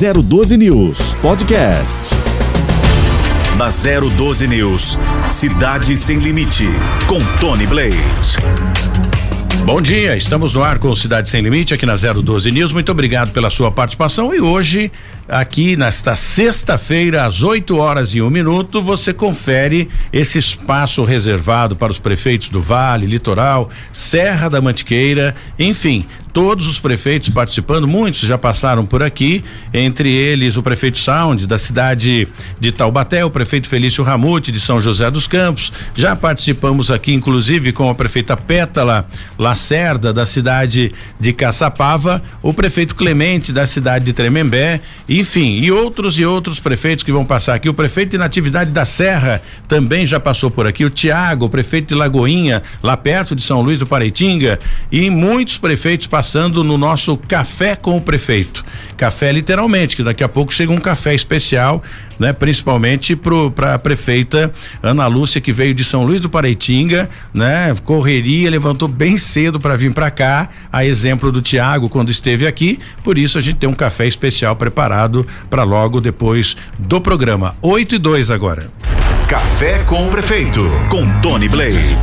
012 News Podcast. Na 012 News, Cidade Sem Limite, com Tony Blade. Bom dia, estamos no ar com Cidade Sem Limite aqui na 012 News. Muito obrigado pela sua participação e hoje, aqui nesta sexta-feira, às 8 horas e um minuto, você confere esse espaço reservado para os prefeitos do Vale, Litoral, Serra da Mantiqueira, enfim, todos os prefeitos participando, muitos já passaram por aqui, entre eles o prefeito Sound da cidade de Taubaté, o prefeito Felício Ramute de São José dos Campos. Já participamos aqui, inclusive, com a prefeita Pétala Lacerda da cidade de Caçapava, o prefeito Clemente da cidade de Tremembé, enfim, e outros e outros prefeitos que vão passar aqui. O prefeito de Natividade da Serra também já passou por aqui, o Tiago, prefeito de Lagoinha, lá perto de São Luís do Pareitinga, e muitos prefeitos passando no nosso café com o prefeito. Café literalmente, que daqui a pouco chega um café especial, né? Principalmente para a prefeita Ana Lúcia que veio de São Luís do Pareitinga, né? Correria, levantou bem cedo para vir para cá, a exemplo do Tiago quando esteve aqui. Por isso a gente tem um café especial preparado para logo depois do programa. 8 e 2 agora. Café com o prefeito, com Tony Blade.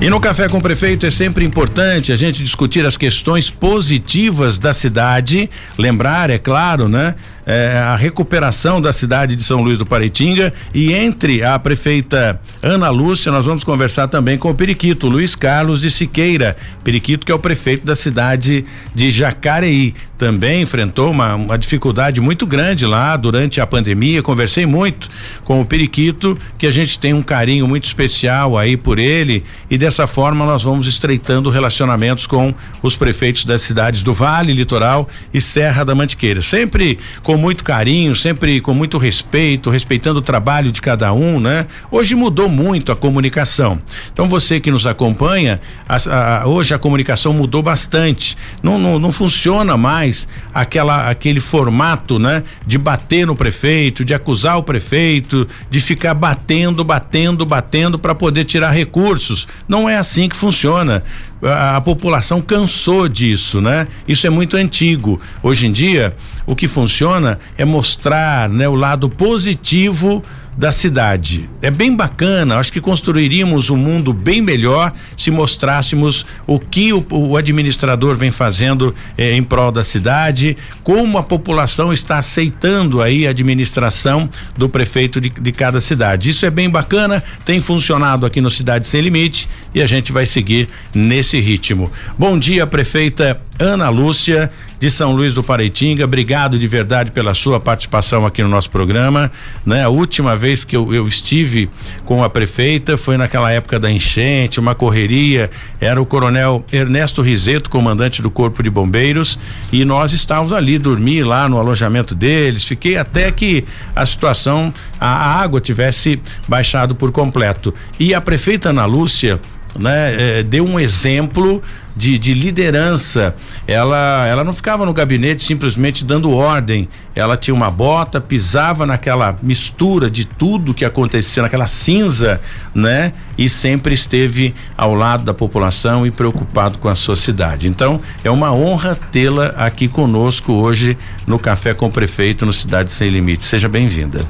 E no Café com o Prefeito é sempre importante a gente discutir as questões positivas da cidade, lembrar, é claro, né? É, a recuperação da cidade de São Luís do Paraitinga e entre a prefeita Ana Lúcia, nós vamos conversar também com o periquito Luiz Carlos de Siqueira, periquito que é o prefeito da cidade de Jacareí. Também enfrentou uma, uma dificuldade muito grande lá durante a pandemia. Conversei muito com o periquito, que a gente tem um carinho muito especial aí por ele e dessa forma nós vamos estreitando relacionamentos com os prefeitos das cidades do Vale, Litoral e Serra da Mantiqueira. Sempre com com muito carinho, sempre com muito respeito, respeitando o trabalho de cada um, né? Hoje mudou muito a comunicação. Então você que nos acompanha, a, a, hoje a comunicação mudou bastante. Não, não, não funciona mais aquela aquele formato, né? De bater no prefeito, de acusar o prefeito, de ficar batendo, batendo, batendo para poder tirar recursos. Não é assim que funciona a, população cansou disso, né? Isso é muito antigo. Hoje em dia, o que funciona é mostrar, né, o lado positivo da cidade. É bem bacana, acho que construiríamos um mundo bem melhor se mostrássemos o que o, o administrador vem fazendo eh, em prol da cidade, como a população está aceitando aí a administração do prefeito de, de cada cidade. Isso é bem bacana, tem funcionado aqui no Cidade Sem Limite e a gente vai seguir nesse ritmo. Bom dia, prefeita Ana Lúcia de São Luís do Pareitinga. Obrigado de verdade pela sua participação aqui no nosso programa. Né? A última vez que eu, eu estive com a prefeita foi naquela época da enchente, uma correria. Era o coronel Ernesto Rizeto, comandante do Corpo de Bombeiros, e nós estávamos ali, dormir lá no alojamento deles. Fiquei até que a situação, a, a água tivesse baixado por completo. E a prefeita Ana Lúcia, né, eh, deu um exemplo de, de liderança. Ela, ela não ficava no gabinete simplesmente dando ordem. Ela tinha uma bota, pisava naquela mistura de tudo que acontecia, naquela cinza, né? E sempre esteve ao lado da população e preocupado com a sua cidade. Então, é uma honra tê-la aqui conosco hoje no Café com o Prefeito no Cidade Sem Limite. Seja bem-vinda.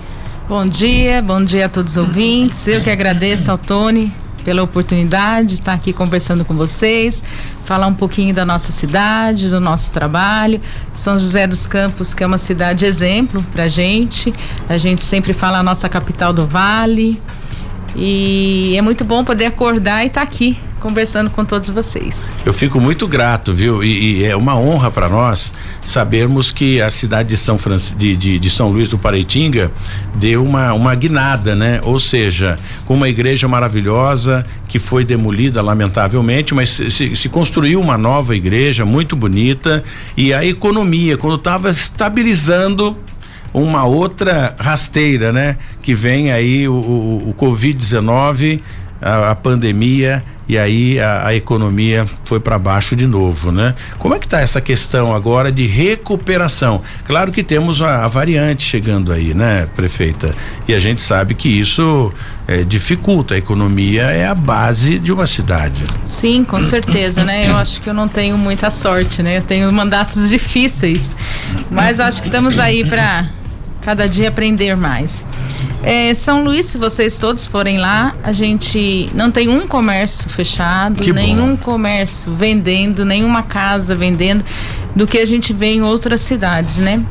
Bom dia, bom dia a todos os ouvintes. Eu que agradeço ao Tony pela oportunidade de estar aqui conversando com vocês, falar um pouquinho da nossa cidade, do nosso trabalho. São José dos Campos, que é uma cidade exemplo para gente. A gente sempre fala a nossa capital do Vale. E é muito bom poder acordar e estar aqui conversando com todos vocês. Eu fico muito grato, viu? E, e é uma honra para nós sabermos que a cidade de São Fran... de, de, de, São Luís do Pareitinga deu uma, uma guinada, né? Ou seja, com uma igreja maravilhosa que foi demolida lamentavelmente, mas se, se construiu uma nova igreja muito bonita e a economia, quando estava estabilizando uma outra rasteira, né? Que vem aí o, o, o Covid-19 a, a, pandemia e aí a, a economia foi para baixo de novo, né? Como é que está essa questão agora de recuperação? Claro que temos a, a, variante chegando aí, né, prefeita? E a gente sabe que isso é, dificulta a economia, é a base de uma cidade. Sim, com certeza, né? Eu acho que eu não tenho muita sorte, né? Eu tenho mandatos difíceis, mas acho que estamos aí para cada dia aprender mais. É, São Luís, se vocês todos forem lá, a gente não tem um comércio fechado, que nenhum bom. comércio vendendo, nenhuma casa vendendo, do que a gente vê em outras cidades, né?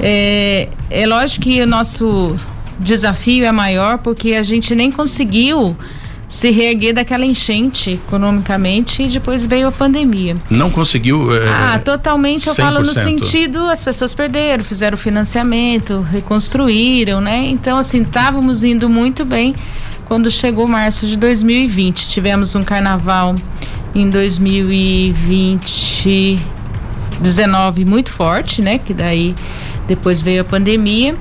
É, é lógico que o nosso desafio é maior porque a gente nem conseguiu se reerguer daquela enchente economicamente e depois veio a pandemia. Não conseguiu? É, ah, totalmente. Eu 100%. falo no sentido, as pessoas perderam, fizeram financiamento, reconstruíram, né? Então, assim, estávamos indo muito bem quando chegou março de 2020. Tivemos um carnaval em 2020, 19 muito forte, né? Que daí depois veio a pandemia.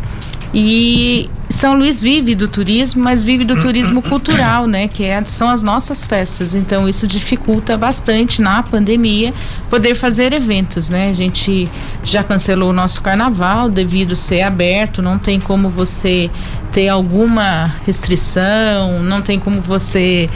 E São Luís vive do turismo, mas vive do turismo cultural, né? Que é, são as nossas festas. Então isso dificulta bastante na pandemia poder fazer eventos, né? A gente já cancelou o nosso carnaval devido ser aberto, não tem como você ter alguma restrição, não tem como você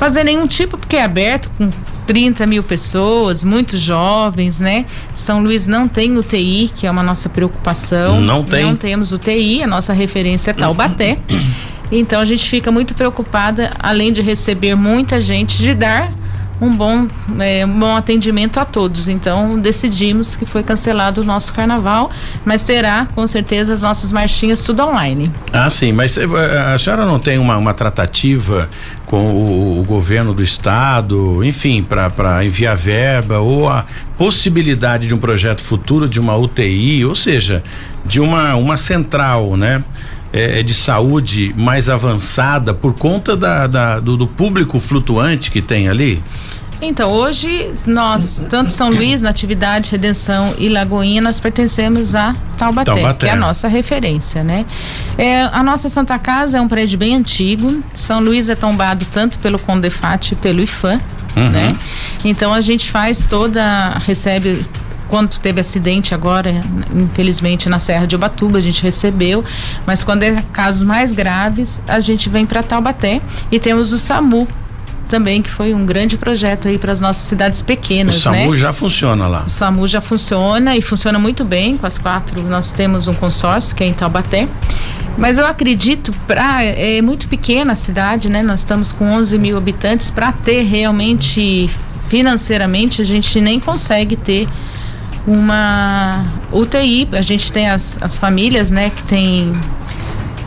fazer nenhum tipo, porque é aberto com 30 mil pessoas, muitos jovens, né? São Luís não tem UTI, que é uma nossa preocupação. Não tem. Não temos UTI, a nossa referência é Taubaté. Então a gente fica muito preocupada, além de receber muita gente, de dar um bom, é, um bom atendimento a todos. Então decidimos que foi cancelado o nosso carnaval, mas terá com certeza as nossas marchinhas tudo online. Ah, sim, mas eh, a senhora não tem uma, uma tratativa com o, o governo do estado, enfim, para enviar verba ou a possibilidade de um projeto futuro de uma UTI, ou seja, de uma, uma central, né? É, é, de saúde mais avançada por conta da, da do, do, público flutuante que tem ali? Então, hoje nós, tanto São Luís, Natividade, Redenção e Lagoinha, nós pertencemos a Taubaté, Taubaté. que é a nossa referência, né? É, a nossa Santa Casa é um prédio bem antigo. São Luís é tombado tanto pelo Condefat e pelo IFAM, uhum. né? Então a gente faz toda, recebe quando teve acidente agora, infelizmente na Serra de Ubatuba, a gente recebeu, mas quando é casos mais graves, a gente vem para Taubaté e temos o SAMU também que foi um grande projeto aí para as nossas cidades pequenas, o SAMU né? já funciona lá. O SAMU já funciona e funciona muito bem com as quatro. Nós temos um consórcio que é em Taubaté. Mas eu acredito, para é muito pequena a cidade, né? Nós estamos com 11 mil habitantes. Para ter realmente, financeiramente, a gente nem consegue ter uma UTI. A gente tem as, as famílias, né, que tem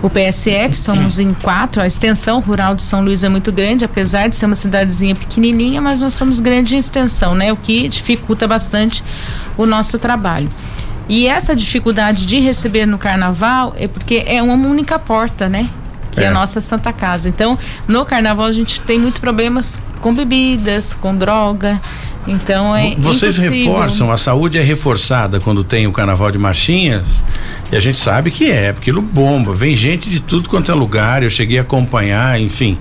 o PSF, somos em quatro. A extensão rural de São Luís é muito grande, apesar de ser uma cidadezinha pequenininha, mas nós somos grande em extensão, né? O que dificulta bastante o nosso trabalho. E essa dificuldade de receber no carnaval é porque é uma única porta, né? Que é, é a nossa Santa Casa. Então, no carnaval a gente tem muitos problemas com bebidas, com droga. Então é. Vocês impossível. reforçam, a saúde é reforçada quando tem o carnaval de marchinhas? E a gente sabe que é, porque aquilo bomba, vem gente de tudo quanto é lugar, eu cheguei a acompanhar, enfim.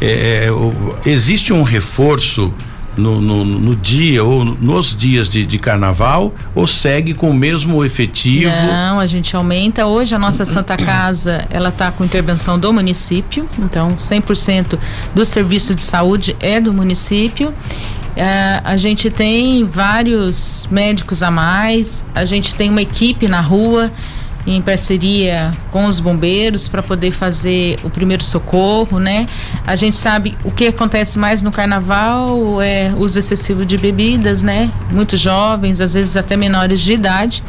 É, é, o, existe um reforço no, no, no, dia ou nos dias de, de, carnaval ou segue com o mesmo efetivo? Não, a gente aumenta. Hoje a nossa Santa Casa ela está com intervenção do município, então 100% do serviço de saúde é do município é, a gente tem vários médicos a mais, a gente tem uma equipe na rua em parceria com os bombeiros para poder fazer o primeiro socorro, né? A gente sabe o que acontece mais no carnaval é uso excessivo de bebidas, né? Muitos jovens, às vezes até menores de idade.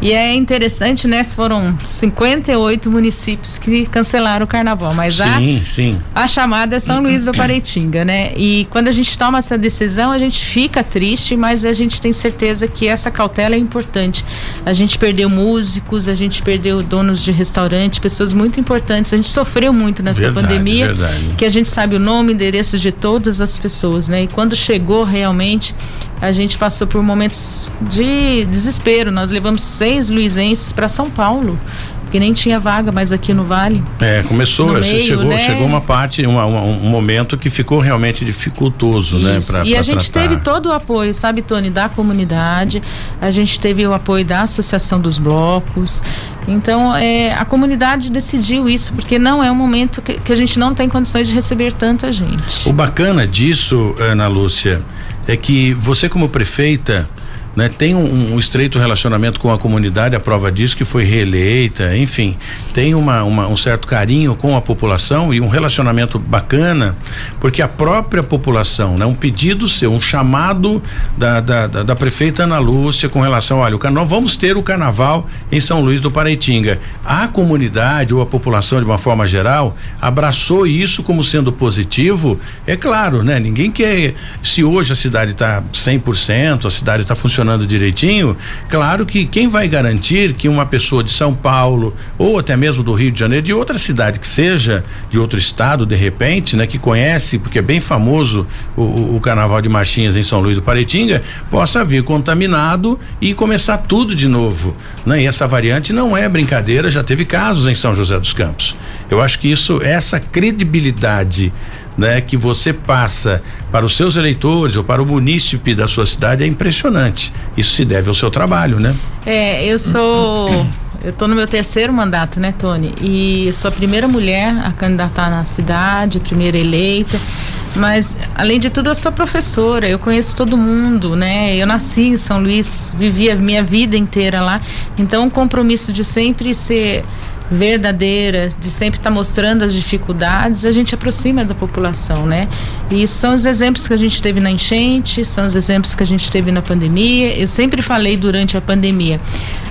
E é interessante, né? Foram 58 municípios que cancelaram o carnaval, mas sim, a, sim. a chamada é São Luís do Paraitinga, né? E quando a gente toma essa decisão, a gente fica triste, mas a gente tem certeza que essa cautela é importante. A gente perdeu músicos, a gente perdeu donos de restaurante, pessoas muito importantes. A gente sofreu muito nessa verdade, pandemia, verdade. que a gente sabe o nome, endereço de todas as pessoas, né? E quando chegou realmente, a gente passou por momentos de desespero. Nós levamos seis luizenses para São Paulo porque nem tinha vaga mais aqui no Vale. É, começou, no meio, chegou, né? chegou uma parte, uma, uma, um momento que ficou realmente dificultoso, né, Isso. né? Pra, e pra a gente tratar. teve todo o apoio, sabe, Tony, da comunidade, a gente teve o apoio da Associação dos Blocos. Então, é, a comunidade decidiu isso, porque não é um momento que, que a gente não tem condições de receber tanta gente. O bacana disso, Ana Lúcia, é que você como prefeita né, tem um, um, estreito relacionamento com a comunidade, a prova disso que foi reeleita, enfim, tem uma, uma, um certo carinho com a população e um relacionamento bacana, porque a própria população, né, um pedido seu, um chamado da, da, da, da prefeita Ana Lúcia com relação, olha, o, vamos ter o carnaval em São Luís do Paraitinga. A comunidade ou a população de uma forma geral abraçou isso como sendo positivo, é claro, né? Ninguém quer, se hoje a cidade está 100%, a cidade está funcionando funcionando direitinho, claro que quem vai garantir que uma pessoa de São Paulo ou até mesmo do Rio de Janeiro, de outra cidade que seja, de outro estado, de repente, né, que conhece, porque é bem famoso o, o, Carnaval de Marchinhas em São Luís do Paretinga, possa vir contaminado e começar tudo de novo, né? E essa variante não é brincadeira, já teve casos em São José dos Campos. Eu acho que isso, essa credibilidade né, que você passa para os seus eleitores ou para o munícipe da sua cidade é impressionante. Isso se deve ao seu trabalho, né? É, eu sou eu estou no meu terceiro mandato, né, Tony? E sou a primeira mulher a candidatar na cidade, primeira eleita. Mas, além de tudo, eu sou professora, eu conheço todo mundo, né? Eu nasci em São Luís, vivi a minha vida inteira lá. Então, o compromisso de sempre ser verdadeira, de sempre estar tá mostrando as dificuldades, a gente aproxima da população, né? E são os exemplos que a gente teve na enchente, são os exemplos que a gente teve na pandemia. Eu sempre falei durante a pandemia,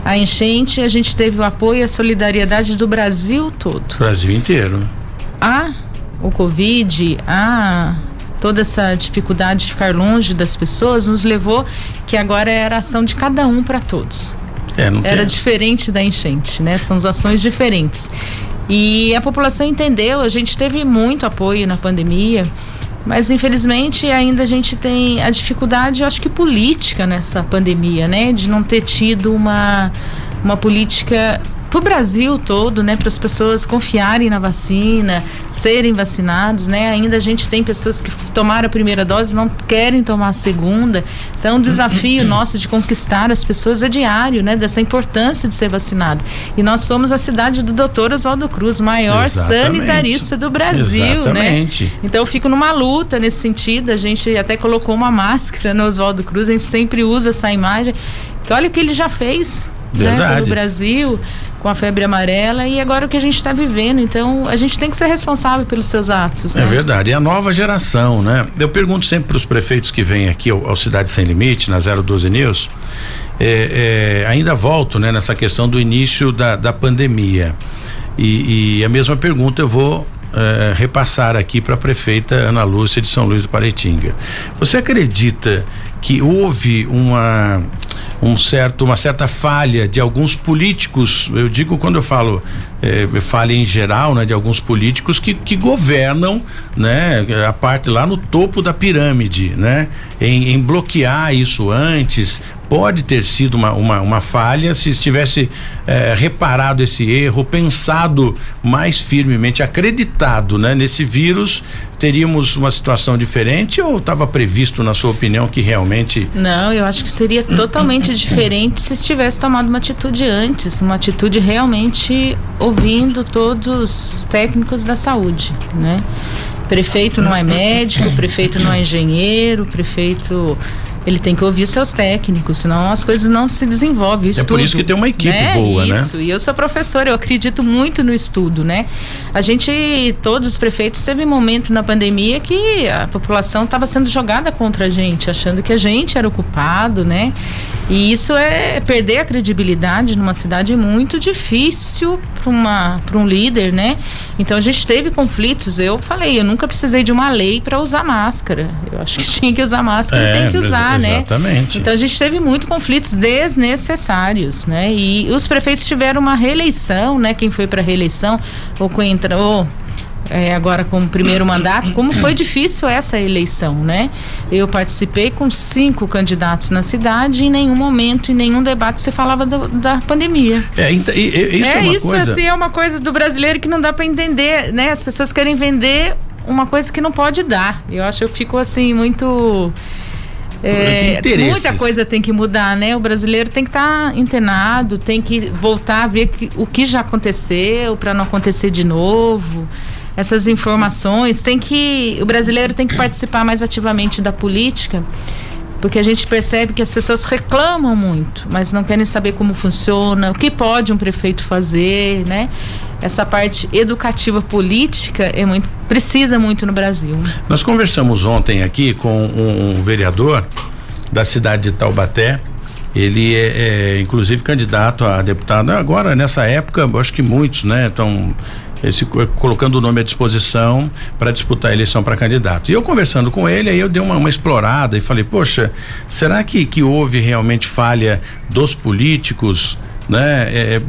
a enchente a gente teve o apoio e a solidariedade do Brasil todo. Brasil inteiro. A o Covid, a toda essa dificuldade de ficar longe das pessoas nos levou que agora era ação de cada um para todos. É, Era tem. diferente da enchente, né? São ações diferentes. E a população entendeu, a gente teve muito apoio na pandemia, mas infelizmente ainda a gente tem a dificuldade, eu acho que política nessa pandemia, né? De não ter tido uma, uma política para o Brasil todo, né, para as pessoas confiarem na vacina, serem vacinados, né? Ainda a gente tem pessoas que tomaram a primeira dose e não querem tomar a segunda. Então, o desafio nosso de conquistar as pessoas é diário, né? Dessa importância de ser vacinado. E nós somos a cidade do Dr. Oswaldo Cruz, maior Exatamente. sanitarista do Brasil, Exatamente. né? Então, eu fico numa luta nesse sentido. A gente até colocou uma máscara no Oswaldo Cruz, a gente sempre usa essa imagem. Que olha o que ele já fez. Né, pelo Brasil, com a febre amarela e agora o que a gente está vivendo. Então, a gente tem que ser responsável pelos seus atos. Né? É verdade. E a nova geração, né? Eu pergunto sempre para os prefeitos que vêm aqui ao, ao, Cidade Sem Limite, na 012 News, é, é, ainda volto né, nessa questão do início da, da pandemia. E, e a mesma pergunta eu vou é, repassar aqui para a prefeita Ana Lúcia de São Luís do Paretinga. Você acredita que houve uma um certo uma certa falha de alguns políticos eu digo quando eu falo é, falha em geral né de alguns políticos que, que governam né a parte lá no topo da pirâmide né em, em bloquear isso antes pode ter sido uma, uma, uma falha se estivesse eh, reparado esse erro, pensado mais firmemente, acreditado né, nesse vírus, teríamos uma situação diferente ou estava previsto, na sua opinião, que realmente. Não, eu acho que seria totalmente diferente se tivesse tomado uma atitude antes, uma atitude realmente ouvindo todos os técnicos da saúde, né? Prefeito não é médico, prefeito não é engenheiro, prefeito ele tem que ouvir seus técnicos, senão as coisas não se desenvolvem. é por isso que tem uma equipe né? boa, isso. né? Isso. E eu sou professora, eu acredito muito no estudo, né? A gente, todos os prefeitos, teve um momento na pandemia que a população estava sendo jogada contra a gente, achando que a gente era o culpado, né? E isso é perder a credibilidade numa cidade muito difícil para um líder, né? Então a gente teve conflitos. Eu falei, eu nunca precisei de uma lei para usar máscara. Eu acho que tinha que usar máscara, é, tem que usar, né? Exatamente. Então a gente teve muito conflitos desnecessários, né? E os prefeitos tiveram uma reeleição, né? Quem foi para reeleição ou quem entrou é, agora como primeiro mandato, como foi difícil essa eleição, né? Eu participei com cinco candidatos na cidade e em nenhum momento, em nenhum debate, você falava do, da pandemia. É, isso é, é isso, coisa... assim, é uma coisa do brasileiro que não dá para entender, né? As pessoas querem vender uma coisa que não pode dar. Eu acho, eu fico assim, muito. É, muita coisa tem que mudar, né? O brasileiro tem que estar tá internado, tem que voltar a ver que, o que já aconteceu para não acontecer de novo essas informações, tem que o brasileiro tem que participar mais ativamente da política, porque a gente percebe que as pessoas reclamam muito, mas não querem saber como funciona, o que pode um prefeito fazer, né? Essa parte educativa política é muito precisa muito no Brasil. Nós conversamos ontem aqui com um, um vereador da cidade de Taubaté, ele é, é, inclusive candidato a deputado agora nessa época acho que muitos né estão esse, colocando o nome à disposição para disputar a eleição para candidato. E eu conversando com ele, aí eu dei uma, uma explorada e falei, poxa, será que, que houve realmente falha dos políticos? né? É, é,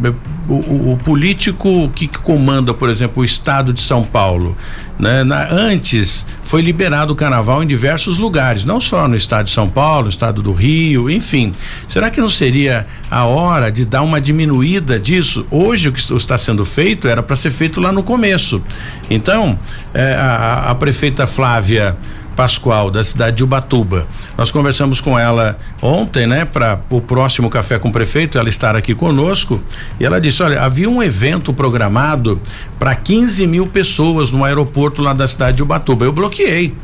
o, o, político que comanda, por exemplo, o estado de São Paulo, né? Na, antes foi liberado o carnaval em diversos lugares, não só no estado de São Paulo, no estado do Rio, enfim. Será que não seria a hora de dar uma diminuída disso? Hoje o que está sendo feito era para ser feito lá no começo. Então, é, a, a prefeita Flávia Pascoal, da cidade de Ubatuba. Nós conversamos com ela ontem, né, para o próximo café com o prefeito, ela estar aqui conosco, e ela disse: olha, havia um evento programado para 15 mil pessoas no aeroporto lá da cidade de Ubatuba. Eu bloqueei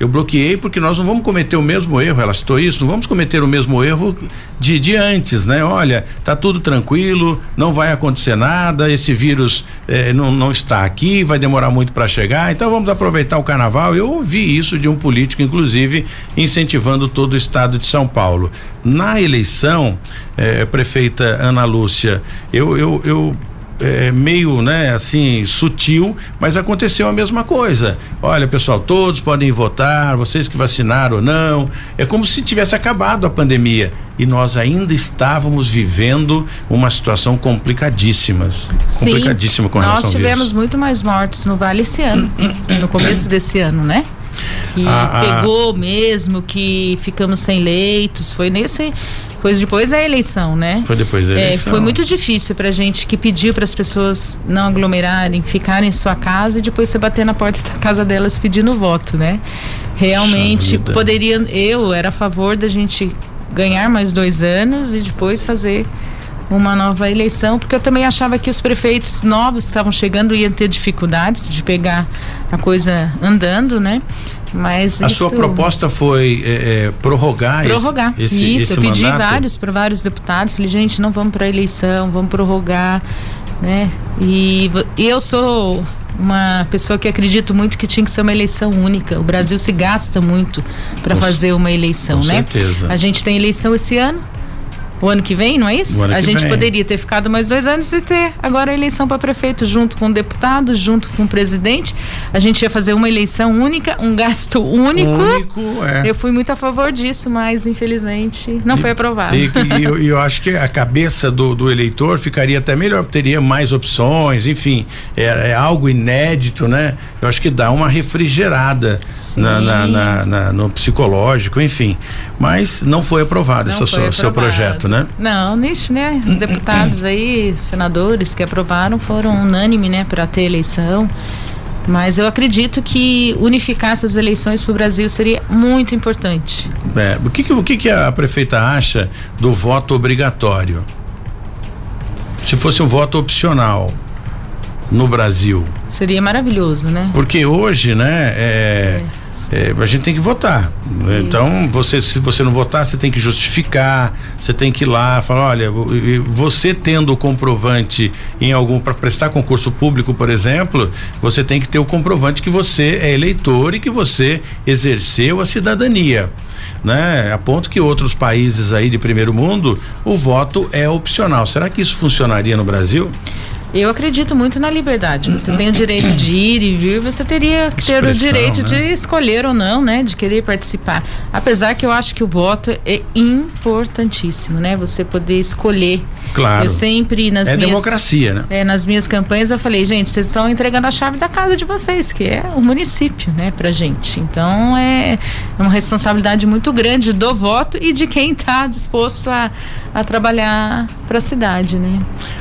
eu bloqueei porque nós não vamos cometer o mesmo erro, ela citou isso, não vamos cometer o mesmo erro de, de antes, né? Olha, tá tudo tranquilo, não vai acontecer nada, esse vírus eh, não, não está aqui, vai demorar muito para chegar, então vamos aproveitar o carnaval. Eu ouvi isso de um político, inclusive, incentivando todo o estado de São Paulo. Na eleição, eh, prefeita Ana Lúcia, eu, eu, eu é, meio, né, assim, sutil, mas aconteceu a mesma coisa. Olha, pessoal, todos podem votar, vocês que vacinaram ou não. É como se tivesse acabado a pandemia e nós ainda estávamos vivendo uma situação complicadíssima. Sim, complicadíssima com relação Nós tivemos muito mais mortes no Vale esse ano, no começo desse ano, né? Que ah, ah. pegou ah. mesmo, que ficamos sem leitos, foi nesse foi depois da eleição, né? Foi depois da é, eleição. É, foi muito difícil pra gente que pediu para as pessoas não aglomerarem, ficarem em sua casa e depois você bater na porta da casa delas pedindo voto, né? Realmente poderia. Eu era a favor da gente ganhar mais dois anos e depois fazer uma nova eleição, porque eu também achava que os prefeitos novos que estavam chegando iam ter dificuldades de pegar a coisa andando, né? Mas a isso... sua proposta foi é, é, prorrogar, prorrogar esse, esse isso. Esse eu pedi mandato? vários para vários deputados, falei gente, não vamos para a eleição, vamos prorrogar, né? E, e eu sou uma pessoa que acredito muito que tinha que ser uma eleição única. O Brasil se gasta muito para fazer uma eleição, com né? Certeza. A gente tem eleição esse ano, o ano que vem, não é isso? a gente vem. poderia ter ficado mais dois anos e ter agora a eleição para prefeito, junto com o deputado, junto com o presidente. A gente ia fazer uma eleição única, um gasto único. Único, é. Eu fui muito a favor disso, mas infelizmente não e, foi aprovado. E, e eu, eu, acho que a cabeça do, do, eleitor ficaria até melhor, teria mais opções, enfim, é, é, algo inédito, né? Eu acho que dá uma refrigerada na, na, na, no psicológico, enfim. Mas não foi aprovado esse seu, seu projeto né? Não, nisso, né? Os deputados aí, senadores que aprovaram foram unânime, né, para ter eleição. Mas eu acredito que unificar essas eleições para o Brasil seria muito importante. É, o que, que, o que, que a prefeita acha do voto obrigatório? Se fosse um voto opcional no Brasil. Seria maravilhoso, né? Porque hoje, né, é, é é, a gente tem que votar. Isso. Então, você, se você não votar, você tem que justificar, você tem que ir lá, falar, olha, você tendo o comprovante em algum para prestar concurso público, por exemplo, você tem que ter o comprovante que você é eleitor e que você exerceu a cidadania. Né? A ponto que outros países aí de primeiro mundo, o voto é opcional. Será que isso funcionaria no Brasil? Eu acredito muito na liberdade. Você tem o direito de ir e vir, você teria que ter o direito né? de escolher ou não, né? De querer participar. Apesar que eu acho que o voto é importantíssimo, né? Você poder escolher Claro. Eu sempre nas é minhas democracia, né? É, nas minhas campanhas eu falei, gente, vocês estão entregando a chave da casa de vocês, que é o município, né, pra gente. Então é uma responsabilidade muito grande do voto e de quem está disposto a, a trabalhar para a cidade, né?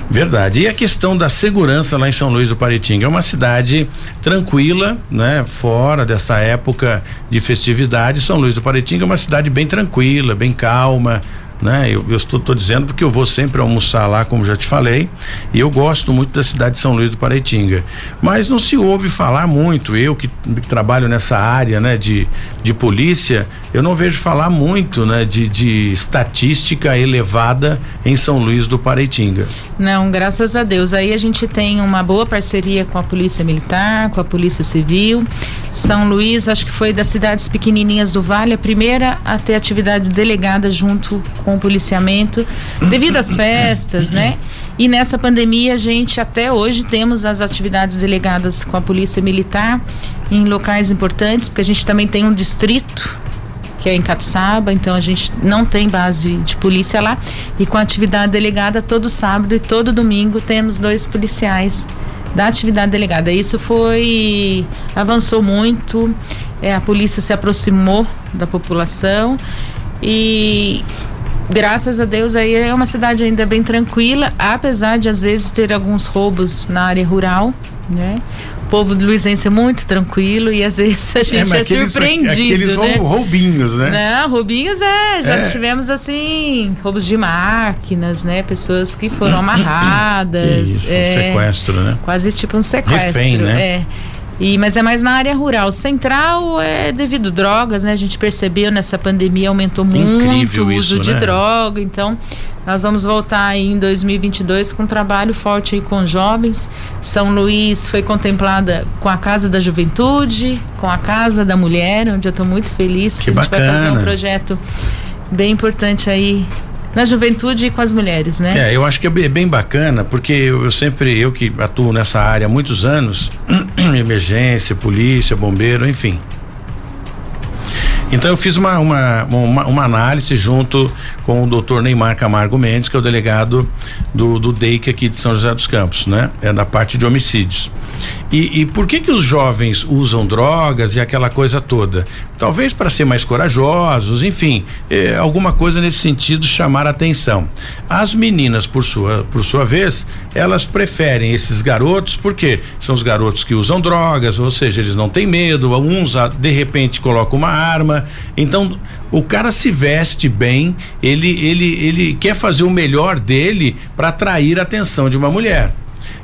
Verdade. E a questão da segurança lá em São Luís do Paritinga é uma cidade tranquila, né? Fora dessa época de festividade, São Luís do Paritinga é uma cidade bem tranquila, bem calma, né? Eu, estou, dizendo porque eu vou sempre almoçar lá, como já te falei, e eu gosto muito da cidade de São Luís do Paraitinga. Mas não se ouve falar muito, eu que, que trabalho nessa área, né, de, de polícia, eu não vejo falar muito, né, de, de estatística elevada em São Luís do Paraitinga. Não, graças a Deus. Aí a gente tem uma boa parceria com a Polícia Militar, com a Polícia Civil. São Luís, acho que foi das cidades pequenininhas do Vale, a primeira a ter atividade delegada junto com o policiamento, devido às festas, né? E nessa pandemia a gente até hoje temos as atividades delegadas com a Polícia Militar em locais importantes, porque a gente também tem um distrito que é em Catuçaba, então a gente não tem base de polícia lá. E com a atividade delegada, todo sábado e todo domingo temos dois policiais da atividade delegada. Isso foi. avançou muito, é, a polícia se aproximou da população e graças a Deus aí é uma cidade ainda bem tranquila, apesar de às vezes ter alguns roubos na área rural, né? O povo do Luizense é muito tranquilo e às vezes a gente é, é aqueles, surpreendido. Aqueles né? roubinhos, né? Não, roubinhos é. Já é. tivemos assim, roubos de máquinas, né? Pessoas que foram amarradas. Isso, é, um sequestro, né? Quase tipo um sequestro. Refém, né? É. E, mas é mais na área rural. Central é devido drogas, né? A gente percebeu nessa pandemia aumentou muito o uso de né? droga. Então, nós vamos voltar aí em 2022 com um trabalho forte aí com jovens. São Luís foi contemplada com a Casa da Juventude, com a Casa da Mulher, onde eu estou muito feliz que, que a gente bacana. vai fazer um projeto bem importante aí na juventude e com as mulheres, né? É, eu acho que é bem bacana, porque eu, eu sempre, eu que atuo nessa área há muitos anos, emergência, polícia, bombeiro, enfim. Então eu fiz uma, uma, uma, uma, análise junto com o doutor Neymar Camargo Mendes, que é o delegado do, do DEIC aqui de São José dos Campos, né? É da parte de homicídios. E, e por que que os jovens usam drogas e aquela coisa toda? Talvez para ser mais corajosos, enfim, é, alguma coisa nesse sentido chamar atenção. As meninas, por sua, por sua vez, elas preferem esses garotos porque são os garotos que usam drogas, ou seja, eles não têm medo, uns de repente colocam uma arma. Então, o cara se veste bem, ele ele ele quer fazer o melhor dele para atrair a atenção de uma mulher.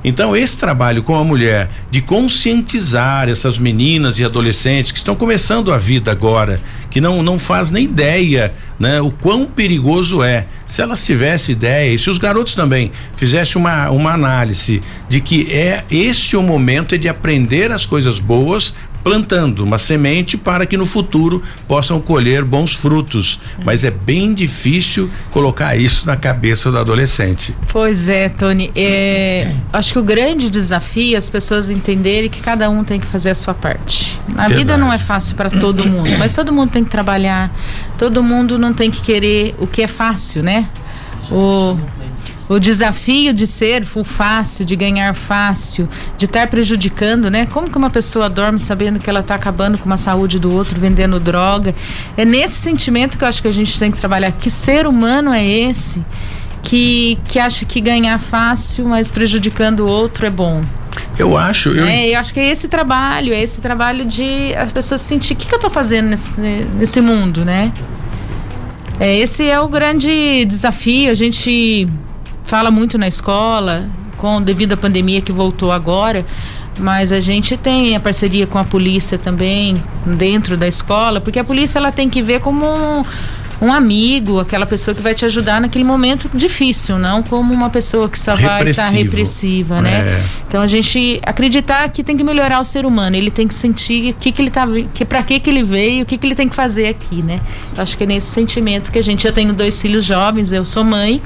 Então, esse trabalho com a mulher de conscientizar essas meninas e adolescentes que estão começando a vida agora, que não não faz nem ideia, né, o quão perigoso é. Se elas tivessem ideia, e se os garotos também fizessem uma uma análise de que é este o momento de aprender as coisas boas plantando uma semente para que no futuro possam colher bons frutos. Mas é bem difícil colocar isso na cabeça do adolescente. Pois é, Tony. É, acho que o grande desafio é as pessoas entenderem que cada um tem que fazer a sua parte. A Verdade. vida não é fácil para todo mundo, mas todo mundo tem que trabalhar. Todo mundo não tem que querer o que é fácil, né? O o desafio de ser fácil, de ganhar fácil, de estar prejudicando, né? Como que uma pessoa dorme sabendo que ela está acabando com a saúde do outro, vendendo droga? É nesse sentimento que eu acho que a gente tem que trabalhar. Que ser humano é esse que, que acha que ganhar fácil, mas prejudicando o outro é bom? Eu acho. Eu... É, eu acho que é esse trabalho, é esse trabalho de as pessoas sentir o que, que eu estou fazendo nesse, nesse mundo, né? É, esse é o grande desafio. A gente fala muito na escola, com devido à pandemia que voltou agora, mas a gente tem a parceria com a polícia também dentro da escola, porque a polícia ela tem que ver como um, um amigo, aquela pessoa que vai te ajudar naquele momento difícil, não como uma pessoa que só vai estar tá repressiva, né? É. Então a gente acreditar que tem que melhorar o ser humano, ele tem que sentir o que que ele tá, que para que que ele veio, o que que ele tem que fazer aqui, né? Eu acho que é nesse sentimento que a gente já tenho dois filhos jovens, eu sou mãe,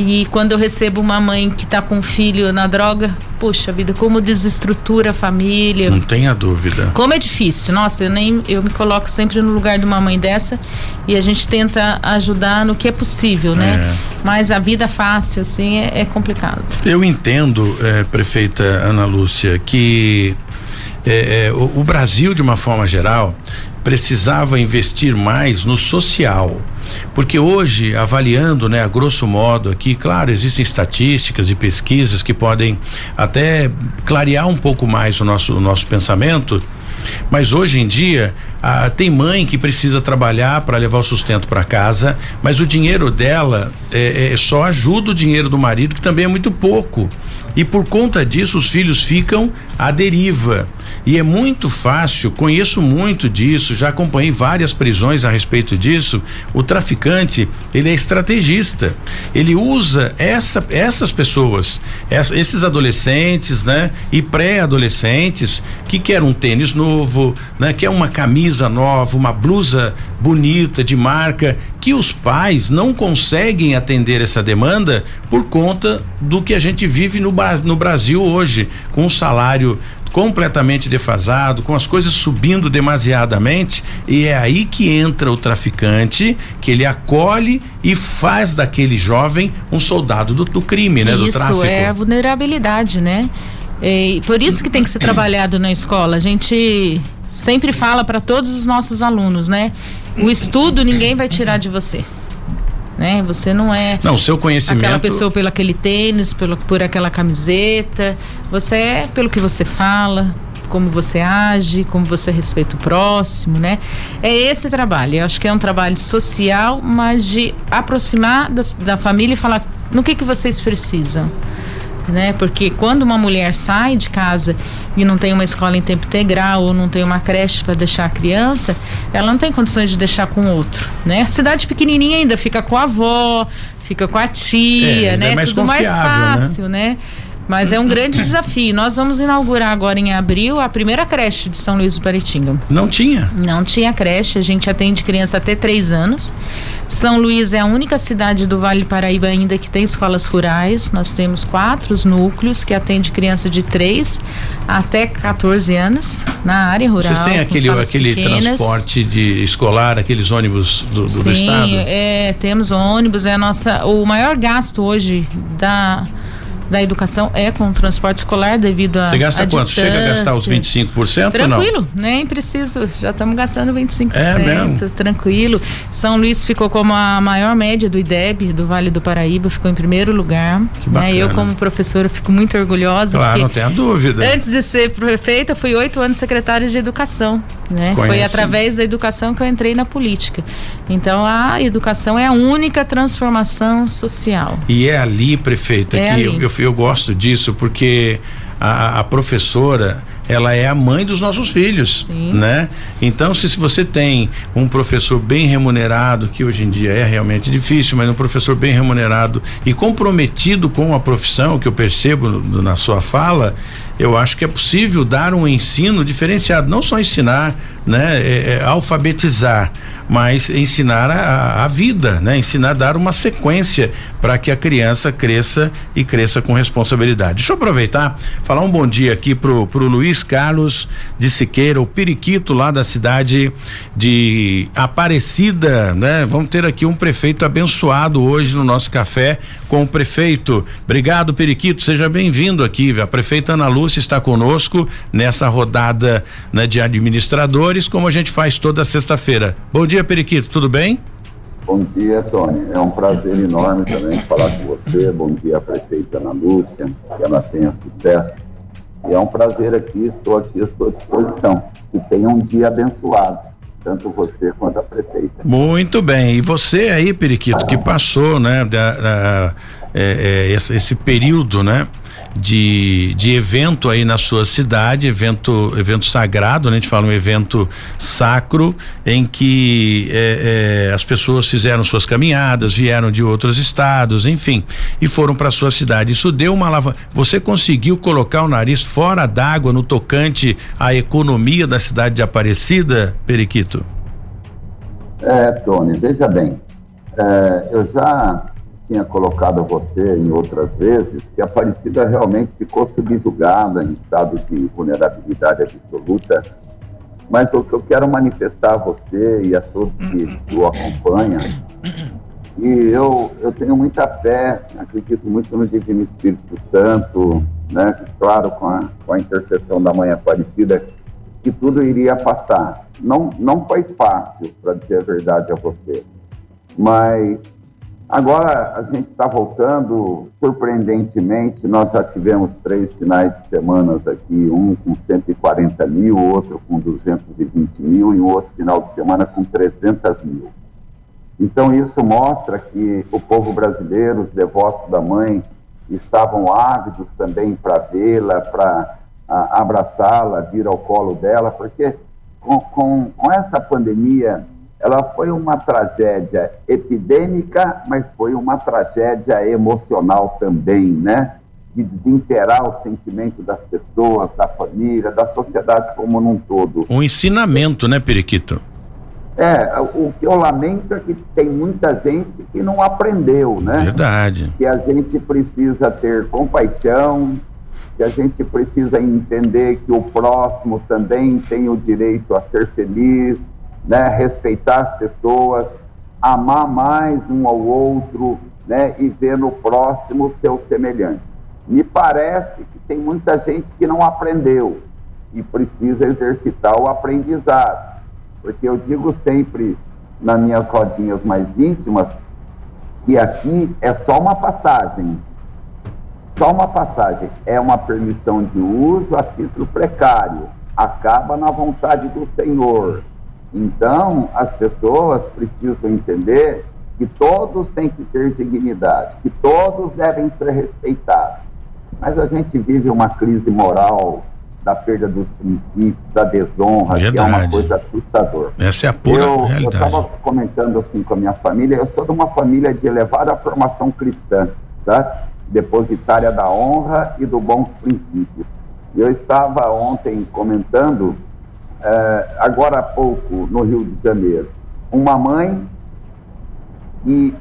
e quando eu recebo uma mãe que está com um filho na droga, puxa vida, como desestrutura a família. Não tenha dúvida. Como é difícil. Nossa, eu nem eu me coloco sempre no lugar de uma mãe dessa e a gente tenta ajudar no que é possível, né? mas a vida fácil, assim, é, é complicado. Eu entendo, é, prefeita Ana Lúcia, que é, é, o, o Brasil, de uma forma geral, precisava investir mais no social. Porque hoje, avaliando, né, a grosso modo aqui, claro, existem estatísticas e pesquisas que podem até clarear um pouco mais o nosso, o nosso pensamento, mas hoje em dia ah, tem mãe que precisa trabalhar para levar o sustento para casa, mas o dinheiro dela é, é, só ajuda o dinheiro do marido, que também é muito pouco. E por conta disso, os filhos ficam à deriva. E é muito fácil, conheço muito disso, já acompanhei várias prisões a respeito disso. O traficante, ele é estrategista. Ele usa essa, essas pessoas, essa, esses adolescentes, né? E pré-adolescentes que quer um tênis novo, né? Quer uma camisa nova, uma blusa bonita de marca, que os pais não conseguem atender essa demanda por conta do que a gente vive no, no Brasil hoje, com um salário completamente defasado, com as coisas subindo demasiadamente, e é aí que entra o traficante, que ele acolhe e faz daquele jovem um soldado do, do crime, né? Isso, do tráfico. é a vulnerabilidade, né? E por isso que tem que ser trabalhado na escola. A gente sempre fala para todos os nossos alunos, né? O estudo ninguém vai tirar de você né? Você não é não, seu conhecimento aquela pessoa pelo aquele tênis, pelo, por aquela camiseta. Você é pelo que você fala, como você age, como você respeita o próximo, né? É esse trabalho. Eu acho que é um trabalho social, mas de aproximar das, da família e falar no que que vocês precisam né? Porque quando uma mulher sai de casa e não tem uma escola em tempo integral ou não tem uma creche para deixar a criança, ela não tem condições de deixar com outro, né? A cidade pequenininha ainda fica com a avó, fica com a tia, é, né? É mais Tudo mais fácil, né? né? Mas é um grande desafio. Nós vamos inaugurar agora em abril a primeira creche de São Luís do Paraitinga. Não tinha? Não tinha creche. A gente atende criança até três anos. São Luís é a única cidade do Vale Paraíba ainda que tem escolas rurais. Nós temos quatro núcleos que atende criança de 3 até 14 anos na área rural. Vocês têm aquele, aquele transporte de escolar, aqueles ônibus do, do, Sim, do estado? É, temos ônibus. É a nossa, o maior gasto hoje da da educação é com o transporte escolar devido a Você gasta quanto? Distância. Chega a gastar os 25% Tranquilo, nem preciso. Já estamos gastando 25%. É mesmo? Tranquilo. São Luís ficou como a maior média do IDEB do Vale do Paraíba, ficou em primeiro lugar. Que bacana. Né? Eu, como professora, fico muito orgulhosa. Claro, não tenha dúvida. Antes de ser prefeita, fui oito anos secretária de educação. Né? Foi através da educação que eu entrei na política. Então a educação é a única transformação social. E é ali, prefeita, é que ali. Eu, eu, eu gosto disso porque a, a, professora ela é a mãe dos nossos filhos, Sim. né? Então se, se você tem um professor bem remunerado, que hoje em dia é realmente difícil, mas um professor bem remunerado e comprometido com a profissão, que eu percebo no, na sua fala, eu acho que é possível dar um ensino diferenciado, não só ensinar, né, é, é, alfabetizar, mas ensinar a, a, vida, né, ensinar dar uma sequência para que a criança cresça e cresça com responsabilidade. Deixa eu aproveitar, falar um bom dia aqui pro, pro Luiz Carlos de Siqueira, o periquito lá da cidade de Aparecida, né? Vamos ter aqui um prefeito abençoado hoje no nosso café com o prefeito. Obrigado, periquito, seja bem-vindo aqui. A prefeita Ana Lúcia está conosco nessa rodada né, de administradores, como a gente faz toda sexta-feira. Bom dia, periquito, tudo bem? Bom dia, Tony. É um prazer enorme também falar com você. Bom dia, prefeita Ana Lúcia. Que ela tenha sucesso. E é um prazer aqui, estou aqui à sua disposição. Que tenha um dia abençoado, tanto você quanto a prefeita. Muito bem. E você aí, Periquito, que passou, né, da, da é, é, esse, esse período, né? De, de evento aí na sua cidade, evento evento sagrado, né? a gente fala um evento sacro em que é, é, as pessoas fizeram suas caminhadas, vieram de outros estados, enfim, e foram para sua cidade. Isso deu uma lava. Você conseguiu colocar o nariz fora d'água no tocante à economia da cidade de Aparecida, Periquito? É, Tony, veja bem, é, eu já tinha colocado a você em outras vezes, que a Aparecida realmente ficou subjugada em estado de vulnerabilidade absoluta. Mas o que eu quero manifestar a você e a todos que o acompanham E eu, eu tenho muita fé, acredito muito no Divino Espírito Santo, né? Claro, com a, com a intercessão da Mãe Aparecida, que tudo iria passar. Não, não foi fácil, para dizer a verdade a você, mas agora a gente está voltando, surpreendentemente, nós já tivemos três finais de semana aqui, um com 140 mil, outro com 220 mil e o outro final de semana com 300 mil. Então isso mostra que o povo brasileiro, os devotos da mãe, estavam ávidos também para vê-la, para abraçá-la, vir ao colo dela, porque com, com, com essa pandemia, ela foi uma tragédia epidêmica, mas foi uma tragédia emocional também, né? De desinterar o sentimento das pessoas, da família, da sociedade como num todo. Um ensinamento, né, Periquito? É, o que eu lamento é que tem muita gente que não aprendeu, né? Verdade. Que a gente precisa ter compaixão, que a gente precisa entender que o próximo também tem o direito a ser feliz, né, respeitar as pessoas, amar mais um ao outro, né, e ver no próximo seu semelhante. Me parece que tem muita gente que não aprendeu e precisa exercitar o aprendizado, porque eu digo sempre nas minhas rodinhas mais íntimas que aqui é só uma passagem, só uma passagem, é uma permissão de uso a título precário, acaba na vontade do Senhor. Então, as pessoas precisam entender que todos têm que ter dignidade, que todos devem ser respeitados. Mas a gente vive uma crise moral da perda dos princípios, da desonra, Verdade. que é uma coisa assustadora. Essa é a pura eu, realidade. Eu estava comentando assim com a minha família, eu sou de uma família de elevada formação cristã, tá? depositária da honra e do bons princípios. Eu estava ontem comentando, eh, agora há pouco, no Rio de Janeiro, uma mãe que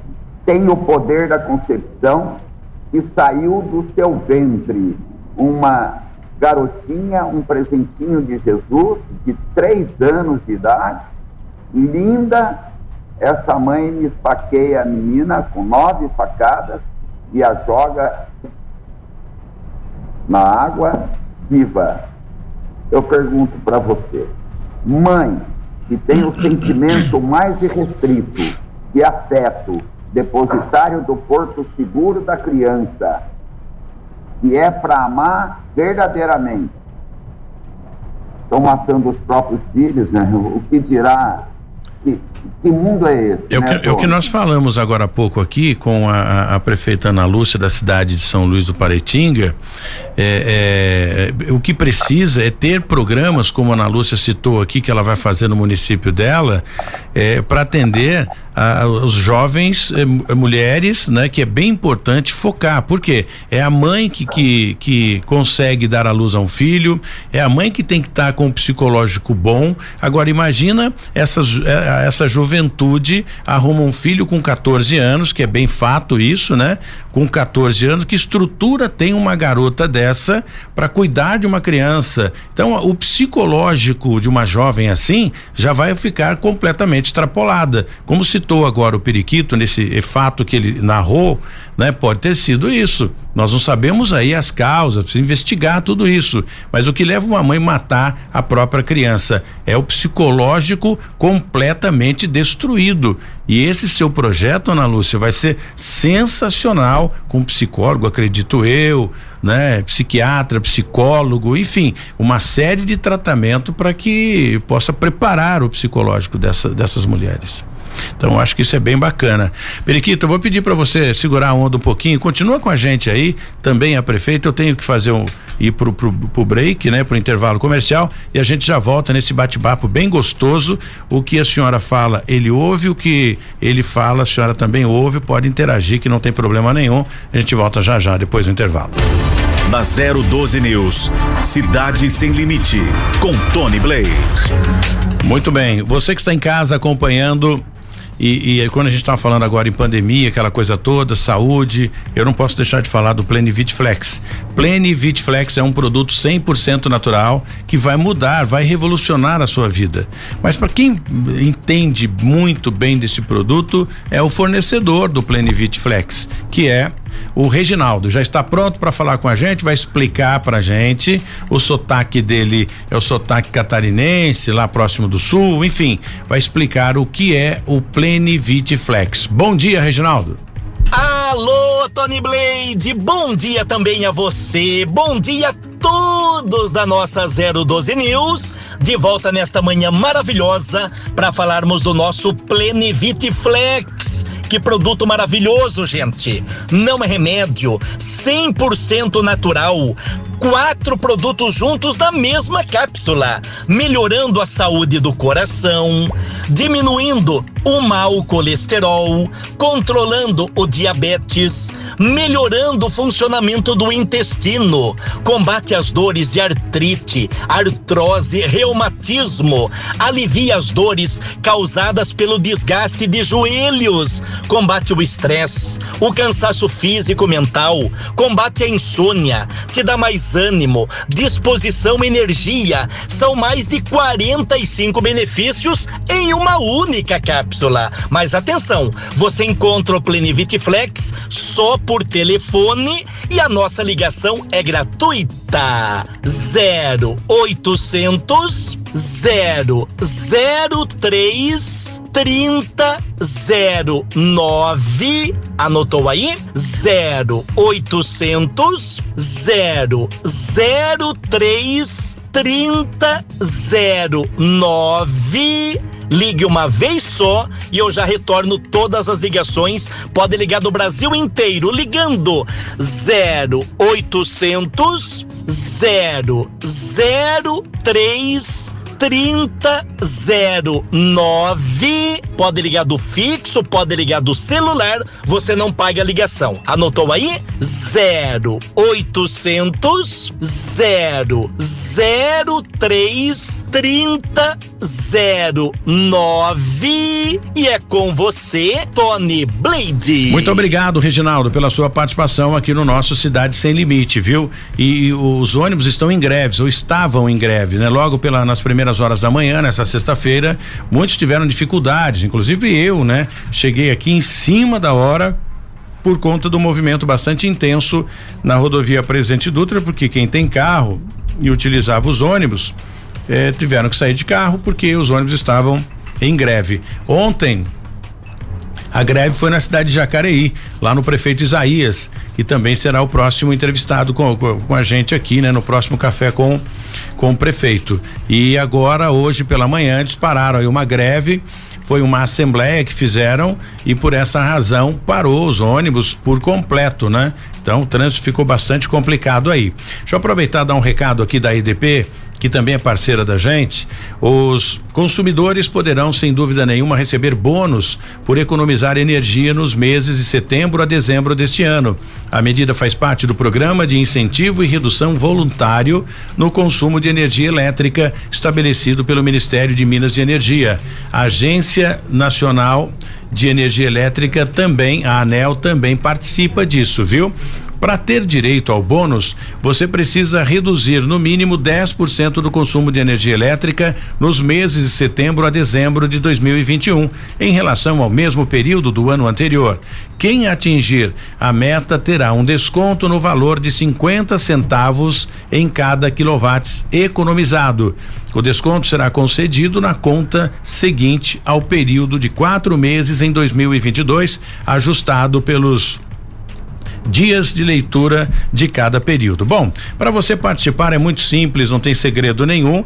tem o poder da concepção que saiu do seu ventre uma garotinha, um presentinho de Jesus, de três anos de idade, linda. Essa mãe me esfaqueia a menina com nove facadas e a joga na água viva. Eu pergunto para você, mãe que tem o sentimento mais irrestrito de afeto, depositário do porto seguro da criança, que é para amar verdadeiramente, estão matando os próprios filhos, né? O que dirá que, que mundo é esse? É, né, o, que, é que nós falamos agora há pouco aqui com a, a prefeita Ana Lúcia da cidade de São Luís do Paretinga. É, é, o que precisa é ter programas, como a Ana Lúcia citou aqui, que ela vai fazer no município dela, é, para atender a, os jovens eh, mulheres, né? Que é bem importante focar, porque é a mãe que, que, que consegue dar a luz a um filho, é a mãe que tem que estar tá com o psicológico bom. Agora imagina essa, eh, essa juventude arruma um filho com 14 anos, que é bem fato isso, né? Com 14 anos, que estrutura tem uma garota dessa para cuidar de uma criança? Então, o psicológico de uma jovem assim já vai ficar completamente extrapolada, como citou agora o periquito nesse fato que ele narrou, né? Pode ter sido isso. Nós não sabemos aí as causas, precisa investigar tudo isso. Mas o que leva uma mãe matar a própria criança é o psicológico completamente destruído. E esse seu projeto, Ana Lúcia, vai ser sensacional com psicólogo, acredito eu, né? Psiquiatra, psicólogo, enfim, uma série de tratamento para que possa preparar o psicológico dessa, dessas mulheres. Então acho que isso é bem bacana. Periquito, eu vou pedir para você segurar a onda um pouquinho, continua com a gente aí, também a prefeita, eu tenho que fazer um ir pro, pro, pro break, né, pro intervalo comercial e a gente já volta nesse bate-papo bem gostoso. O que a senhora fala, ele ouve, o que ele fala, a senhora também ouve, pode interagir que não tem problema nenhum. A gente volta já já depois do intervalo. Da 012 News, Cidade Sem Limite, com Tony Blaze. Muito bem, você que está em casa acompanhando E, e quando a gente estava falando agora em pandemia, aquela coisa toda, saúde, eu não posso deixar de falar do Plenivit Flex. Plenivit Flex é um produto 100% natural que vai mudar, vai revolucionar a sua vida. Mas para quem entende muito bem desse produto, é o fornecedor do Plenivit Flex, que é o Reginaldo já está pronto para falar com a gente, vai explicar para a gente. O sotaque dele é o sotaque catarinense, lá próximo do sul, enfim, vai explicar o que é o Plenivit Flex. Bom dia, Reginaldo. Alô, Tony Blade, bom dia também a você, bom dia a todos da nossa 012 News, de volta nesta manhã maravilhosa para falarmos do nosso Plenivit Flex que produto maravilhoso, gente! Não é remédio, 100% natural. Quatro produtos juntos na mesma cápsula, melhorando a saúde do coração, diminuindo o mau colesterol, controlando o diabetes, melhorando o funcionamento do intestino, combate as dores de artrite, artrose, reumatismo, alivia as dores causadas pelo desgaste de joelhos, combate o estresse, o cansaço físico mental, combate a insônia, te dá mais ânimo, disposição, energia. São mais de 45 benefícios em uma única cápsula. Mas atenção, você encontra o Plenivit Flex só por telefone e a nossa ligação é gratuita. 0800 003 3009 anotou aí? 0800 003 3009 Ligue uma vez só e eu já retorno todas as ligações. Pode ligar do Brasil inteiro ligando 0800 003 3009. Pode ligar do fixo, pode ligar do celular, você não paga a ligação. Anotou aí? 0800 003 3009 e é com você, Tony Blade. Muito obrigado, Reginaldo, pela sua participação aqui no nosso Cidade Sem Limite, viu? E, e os ônibus estão em greves, ou estavam em greve, né? Logo pela, nas primeiras horas da manhã, nessa sexta-feira, muitos tiveram dificuldades, inclusive eu, né? Cheguei aqui em cima da hora por conta do movimento bastante intenso na rodovia Presidente Dutra, porque quem tem carro e utilizava os ônibus eh, tiveram que sair de carro porque os ônibus estavam em greve. Ontem, a greve foi na cidade de Jacareí, lá no prefeito Isaías, e também será o próximo entrevistado com, com, a gente aqui, né? No próximo café com, com o prefeito. E agora, hoje pela manhã, dispararam aí uma greve foi uma assembleia que fizeram e por essa razão parou os ônibus por completo, né? Então o trânsito ficou bastante complicado aí. Deixa eu aproveitar e dar um recado aqui da IDP que também é parceira da gente, os consumidores poderão, sem dúvida nenhuma, receber bônus por economizar energia nos meses de setembro a dezembro deste ano. A medida faz parte do programa de incentivo e redução voluntário no consumo de energia elétrica estabelecido pelo Ministério de Minas e Energia. A Agência Nacional de Energia Elétrica também, a ANEL também participa disso, viu? Para ter direito ao bônus, você precisa reduzir no mínimo 10% do consumo de energia elétrica nos meses de setembro a dezembro de 2021, em relação ao mesmo período do ano anterior. Quem atingir a meta terá um desconto no valor de 50 centavos em cada quilowatts economizado. O desconto será concedido na conta seguinte ao período de quatro meses em 2022, ajustado pelos dias de leitura de cada período. Bom, para você participar é muito simples, não tem segredo nenhum,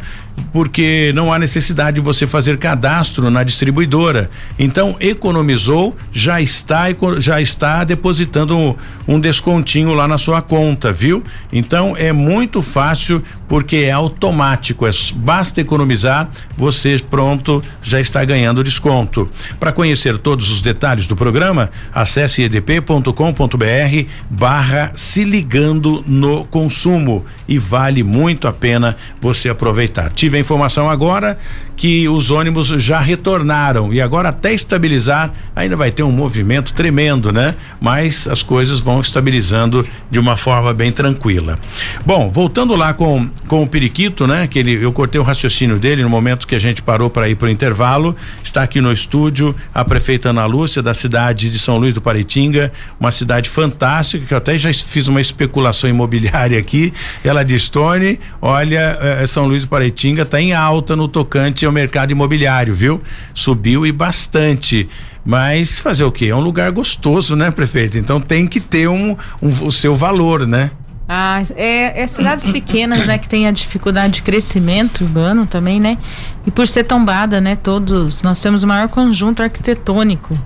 porque não há necessidade de você fazer cadastro na distribuidora. Então, economizou, já está já está depositando um, um descontinho lá na sua conta, viu? Então, é muito fácil porque é automático, é basta economizar, você pronto já está ganhando desconto. Para conhecer todos os detalhes do programa, acesse edp.com.br barra se ligando no consumo e vale muito a pena você aproveitar. Tive a informação agora que os ônibus já retornaram e agora até estabilizar ainda vai ter um movimento tremendo, né? Mas as coisas vão estabilizando de uma forma bem tranquila. Bom, voltando lá com com o periquito, né? Que ele eu cortei o raciocínio dele no momento que a gente parou para ir para o intervalo. Está aqui no estúdio a prefeita Ana Lúcia da cidade de São Luís do Paritinga, uma cidade fantástica que eu até já fiz uma especulação imobiliária aqui. Ela diz, Tony, olha, eh, São Luís do Paritinga está em alta no tocante ao mercado imobiliário, viu? Subiu e bastante. Mas fazer o quê? É um lugar gostoso, né, prefeito? Então tem que ter um, um o seu valor, né? Ah, é, é, cidades pequenas, né, que tem a dificuldade de crescimento urbano também, né? E por ser tombada, né, todos, nós temos o maior conjunto arquitetônico.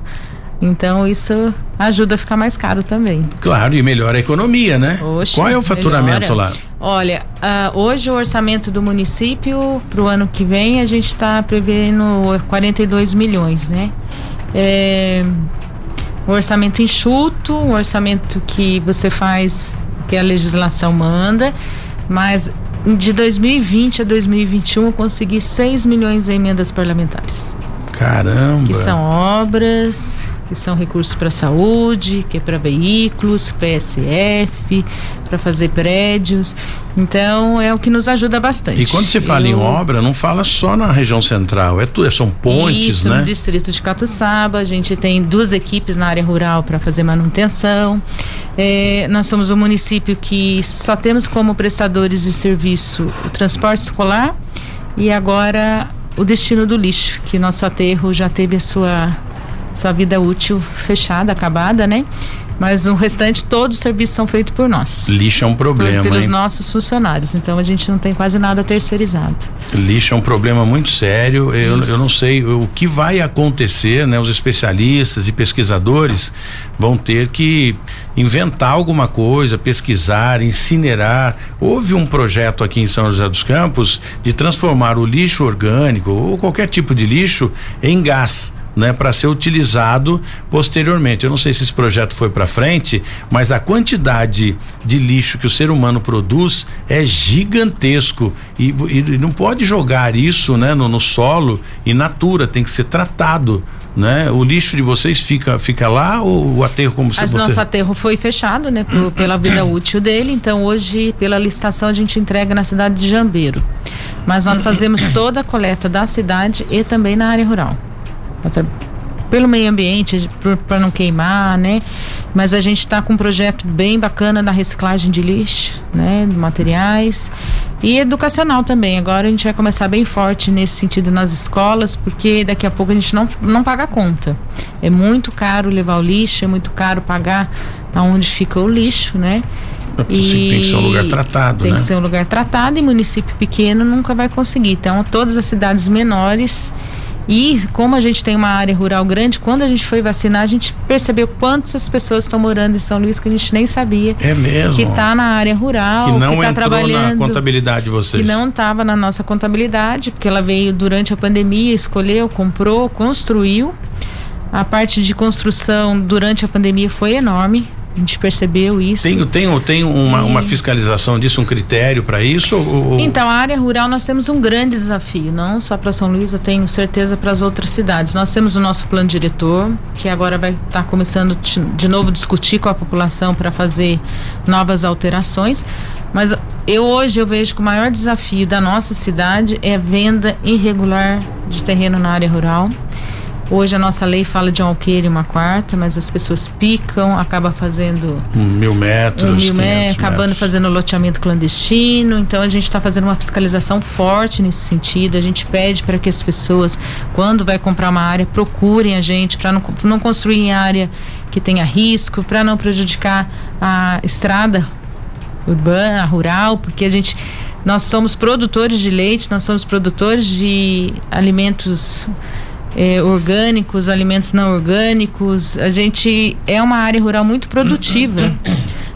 Então isso ajuda a ficar mais caro também. Claro, e melhora a economia, né? Oxe, Qual é o faturamento melhora. lá? Olha, uh, hoje o orçamento do município para o ano que vem a gente está prevendo 42 milhões, né? É, um orçamento enxuto, um orçamento que você faz que a legislação manda, mas de 2020 a 2021 eu consegui 6 milhões em emendas parlamentares. Caramba! Que são obras que são recursos para saúde, que é para veículos, PSF, para fazer prédios. Então é o que nos ajuda bastante. E quando se fala Eu... em obra, não fala só na região central, é tudo, são pontes, Isso, né? no distrito de Catuçaba, a gente tem duas equipes na área rural para fazer manutenção. É, nós somos um município que só temos como prestadores de serviço o transporte escolar e agora o destino do lixo, que nosso aterro já teve a sua sua vida útil fechada, acabada, né? Mas o restante, todos os serviços são feitos por nós. Lixo é um problema. Por, pelos hein? nossos funcionários. Então a gente não tem quase nada terceirizado. Lixo é um problema muito sério. Eu, eu não sei o que vai acontecer, né? Os especialistas e pesquisadores vão ter que inventar alguma coisa, pesquisar, incinerar. Houve um projeto aqui em São José dos Campos de transformar o lixo orgânico ou qualquer tipo de lixo em gás né, para ser utilizado posteriormente. Eu não sei se esse projeto foi para frente, mas a quantidade de lixo que o ser humano produz é gigantesco e, e não pode jogar isso, né, no, no solo in natura, tem que ser tratado né? O lixo de vocês fica fica lá ou o aterro como se você... Nosso aterro foi fechado, né? Por, pela vida útil dele, então hoje pela licitação a gente entrega na cidade de Jambeiro. Mas nós fazemos toda a coleta da cidade e também na área rural pelo meio ambiente, para não queimar, né? Mas a gente está com um projeto bem bacana da reciclagem de lixo, né? De materiais e educacional também. Agora a gente vai começar bem forte nesse sentido nas escolas, porque daqui a pouco a gente não, não paga conta. É muito caro levar o lixo, é muito caro pagar aonde fica o lixo, né? E tem que ser um lugar tratado, tem né? que ser um lugar tratado e município pequeno nunca vai conseguir. Então, todas as cidades menores e como a gente tem uma área rural grande, quando a gente foi vacinar, a gente percebeu quantas pessoas estão morando em São Luís que a gente nem sabia. É mesmo. Que está na área rural, que não está trabalhando. na contabilidade de vocês. Que não estava na nossa contabilidade, porque ela veio durante a pandemia, escolheu, comprou, construiu. A parte de construção durante a pandemia foi enorme. A gente percebeu isso. Tem, tem, tem uma, uma fiscalização disso, um critério para isso? Ou... Então, a área rural nós temos um grande desafio, não só para São Luís, eu tenho certeza para as outras cidades. Nós temos o nosso plano diretor, que agora vai estar tá começando de novo discutir com a população para fazer novas alterações. Mas eu hoje eu vejo que o maior desafio da nossa cidade é a venda irregular de terreno na área rural. Hoje a nossa lei fala de um alqueire e uma quarta, mas as pessoas picam, acaba fazendo um mil metros, um mil metros, acabando fazendo loteamento clandestino. Então a gente está fazendo uma fiscalização forte nesse sentido. A gente pede para que as pessoas, quando vai comprar uma área, procurem a gente para não, não construir em área que tenha risco, para não prejudicar a estrada urbana, rural, porque a gente nós somos produtores de leite, nós somos produtores de alimentos é, orgânicos, alimentos não orgânicos. A gente é uma área rural muito produtiva.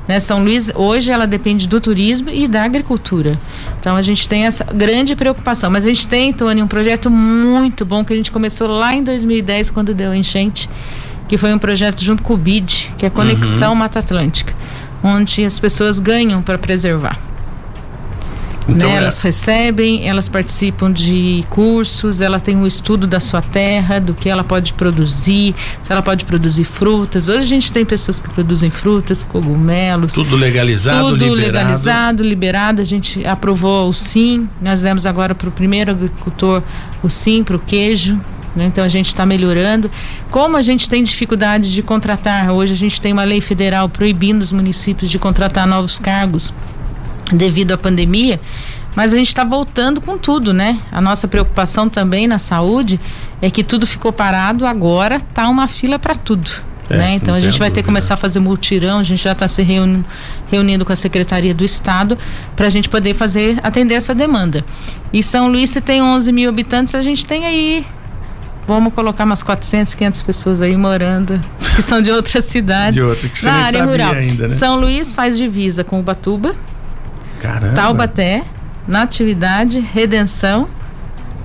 Né? São Luís, hoje, ela depende do turismo e da agricultura. Então, a gente tem essa grande preocupação. Mas a gente tem, Tony, um projeto muito bom que a gente começou lá em 2010, quando deu a enchente que foi um projeto junto com o BID, que é Conexão uhum. Mata Atlântica, onde as pessoas ganham para preservar. Então, né? é... Elas recebem, elas participam de cursos, ela tem um estudo da sua terra, do que ela pode produzir, se ela pode produzir frutas. Hoje a gente tem pessoas que produzem frutas, cogumelos. Tudo legalizado, tudo liberado. legalizado, liberado. A gente aprovou o sim. Nós demos agora para o primeiro agricultor o sim para o queijo. Né? Então a gente está melhorando. Como a gente tem dificuldade de contratar, hoje a gente tem uma lei federal proibindo os municípios de contratar novos cargos devido à pandemia, mas a gente está voltando com tudo, né? A nossa preocupação também na saúde é que tudo ficou parado, agora tá uma fila para tudo. É, né? Então a gente vai ter que começar a fazer multirão, a gente já está se reunindo, reunindo com a Secretaria do Estado para a gente poder fazer, atender essa demanda. E São Luís, se tem 11 mil habitantes, a gente tem aí vamos colocar umas 400, 500 pessoas aí morando, que são de outras cidades. De outras, que você na área rural. Ainda, né? São Luís faz divisa com Ubatuba, Caramba. Taubaté, Natividade, Redenção,